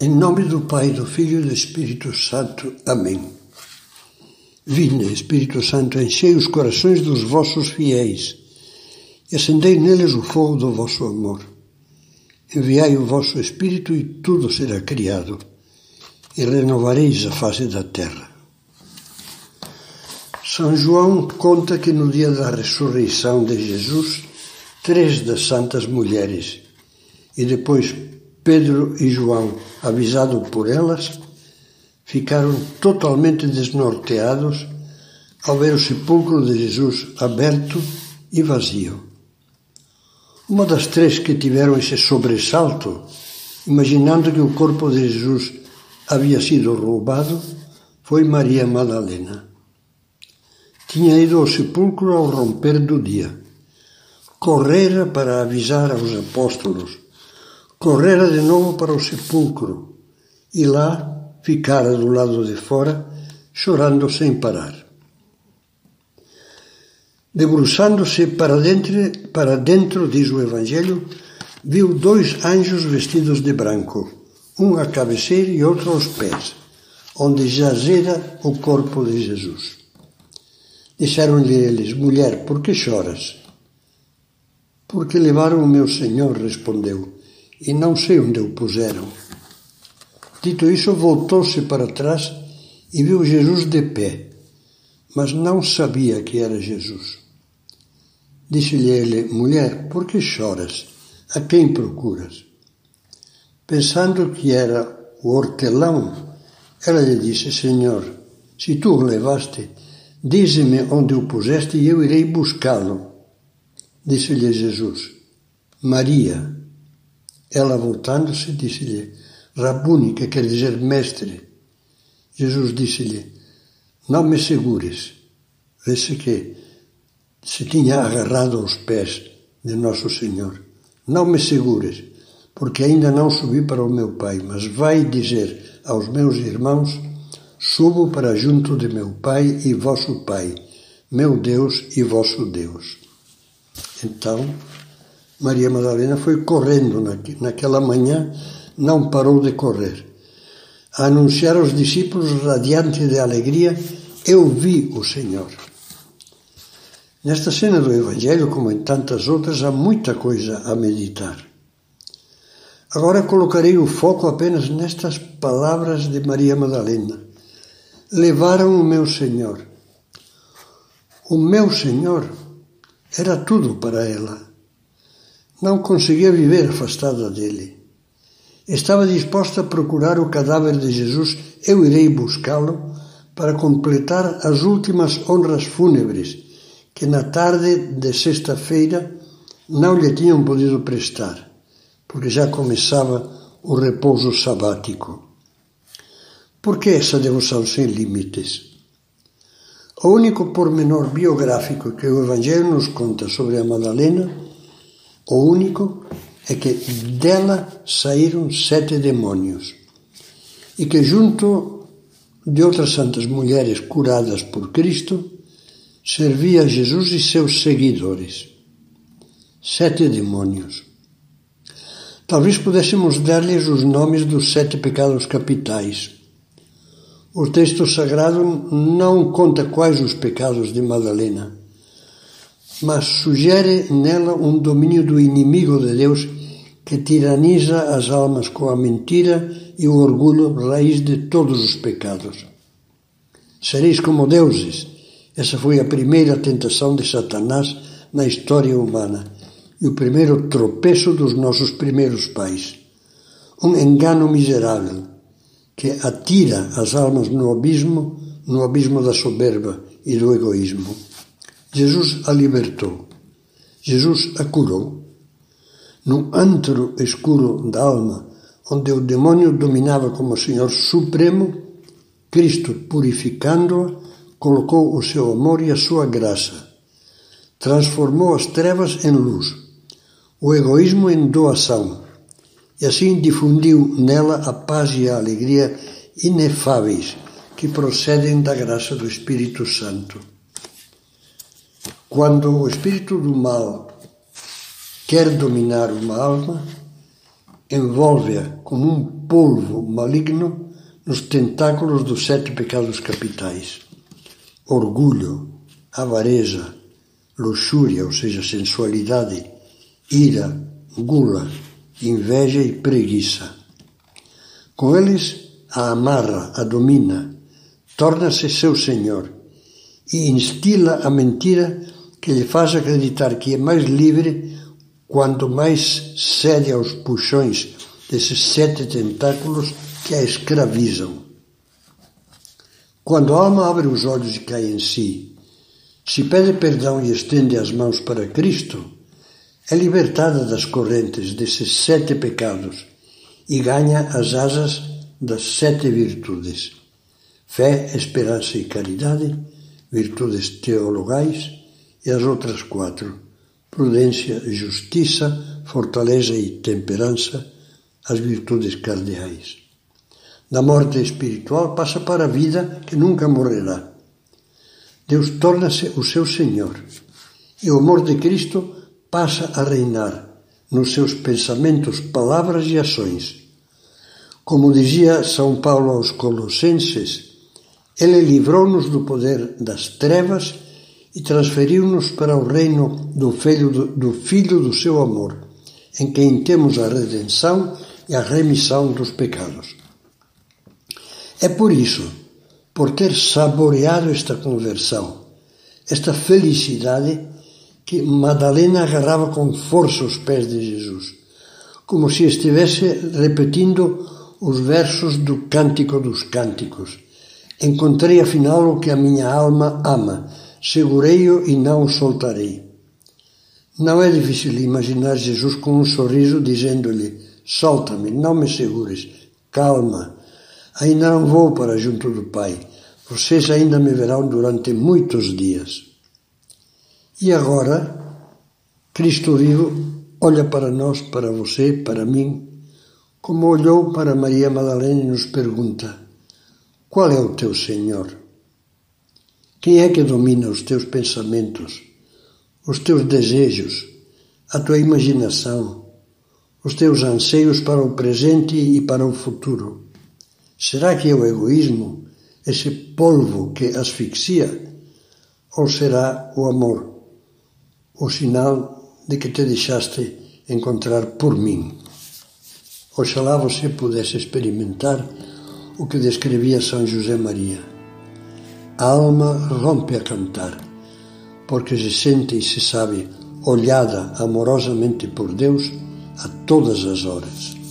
Em nome do Pai, do Filho e do Espírito Santo. Amém. Vinde, Espírito Santo, enchei os corações dos vossos fiéis e acendei neles o fogo do vosso amor. Enviai o vosso Espírito e tudo será criado, e renovareis a face da terra. São João conta que no dia da ressurreição de Jesus, três das santas mulheres e depois Pedro e João, avisados por elas, ficaram totalmente desnorteados ao ver o sepulcro de Jesus aberto e vazio. Uma das três que tiveram esse sobressalto, imaginando que o corpo de Jesus havia sido roubado, foi Maria Madalena. Tinha ido ao sepulcro ao romper do dia. Correra para avisar aos apóstolos correra de novo para o sepulcro e lá ficara do lado de fora, chorando sem parar. Debruçando-se para dentro, para dentro, diz o Evangelho, viu dois anjos vestidos de branco, um à cabeceira e outro aos pés, onde jazera o corpo de Jesus. Disseram-lhe eles: Mulher, por que choras? Porque levaram o meu Senhor, respondeu e não sei onde o puseram. Dito isso, voltou-se para trás e viu Jesus de pé, mas não sabia que era Jesus. Disse-lhe ele: Mulher, por que choras? A quem procuras? Pensando que era o hortelão, ela lhe disse: Senhor, se tu o levaste, dize-me onde o puseste e eu irei buscá-lo. Disse-lhe Jesus: Maria. Ela, voltando-se, disse-lhe: Rabuni, que quer dizer mestre. Jesus disse-lhe: Não me segures. Vê-se que se tinha agarrado aos pés de Nosso Senhor. Não me segures, porque ainda não subi para o meu Pai, mas vai dizer aos meus irmãos: Subo para junto de meu Pai e vosso Pai, meu Deus e vosso Deus. Então, Maria Madalena foi correndo naquela manhã, não parou de correr. A anunciar aos discípulos, radiante de alegria, eu vi o Senhor. Nesta cena do Evangelho, como em tantas outras, há muita coisa a meditar. Agora colocarei o foco apenas nestas palavras de Maria Madalena. Levaram o meu Senhor. O meu Senhor era tudo para ela. Não conseguia viver afastada dele. Estava disposta a procurar o cadáver de Jesus. Eu irei buscá-lo para completar as últimas honras fúnebres que na tarde de sexta-feira não lhe tinham podido prestar, porque já começava o repouso sabático. Por que essa devoção sem limites? O único pormenor biográfico que o Evangelho nos conta sobre a Madalena o único é que dela saíram sete demônios e que, junto de outras santas mulheres curadas por Cristo, servia Jesus e seus seguidores. Sete demônios. Talvez pudéssemos dar-lhes os nomes dos sete pecados capitais. O texto sagrado não conta quais os pecados de Madalena mas sugere nela um domínio do inimigo de Deus que tiraniza as almas com a mentira e o orgulho, raiz de todos os pecados. Sereis como deuses. Essa foi a primeira tentação de Satanás na história humana e o primeiro tropeço dos nossos primeiros pais. Um engano miserável que atira as almas no abismo, no abismo da soberba e do egoísmo. Jesus a libertou. Jesus a curou. No antro escuro da alma, onde o demônio dominava como Senhor Supremo, Cristo, purificando-a, colocou o seu amor e a sua graça. Transformou as trevas em luz, o egoísmo em doação, e assim difundiu nela a paz e a alegria inefáveis que procedem da graça do Espírito Santo. Quando o espírito do mal quer dominar uma alma, envolve-a como um polvo maligno nos tentáculos dos sete pecados capitais: orgulho, avareza, luxúria, ou seja, sensualidade, ira, gula, inveja e preguiça. Com eles, a amarra, a domina, torna-se seu senhor e instila a mentira que lhe faz acreditar que é mais livre quanto mais cede aos puxões desses sete tentáculos que a escravizam. Quando a alma abre os olhos e cai em si, se pede perdão e estende as mãos para Cristo, é libertada das correntes desses sete pecados e ganha as asas das sete virtudes: fé, esperança e caridade, virtudes teologais e as outras quatro: prudência, justiça, fortaleza e temperança, as virtudes cardeais. Da morte espiritual passa para a vida que nunca morrerá. Deus torna-se o seu Senhor e o amor de Cristo passa a reinar nos seus pensamentos, palavras e ações. Como dizia São Paulo aos Colossenses, ele livrou-nos do poder das trevas e transferiu-nos para o reino do filho do, do filho do seu amor, em quem temos a redenção e a remissão dos pecados. É por isso, por ter saboreado esta conversão, esta felicidade, que Madalena agarrava com força os pés de Jesus, como se estivesse repetindo os versos do Cântico dos Cânticos. Encontrei afinal o que a minha alma ama, segurei-o e não o soltarei. Não é difícil imaginar Jesus com um sorriso dizendo-lhe: Solta-me, não me segures, calma, ainda não vou para junto do Pai, vocês ainda me verão durante muitos dias. E agora, Cristo vivo olha para nós, para você, para mim, como olhou para Maria Madalena e nos pergunta: Qual é o teu Senhor? Quem é que domina os teus pensamentos, os teus desejos, a tua imaginação, os teus anseios para o presente e para o futuro? Será que é o egoísmo, esse polvo que asfixia? Ou será o amor? o sinal de que te deixaste encontrar por mim. Oxalá você pudesse experimentar o que descrevia São José Maria. A alma rompe a cantar, porque se sente e se sabe olhada amorosamente por Deus a todas as horas.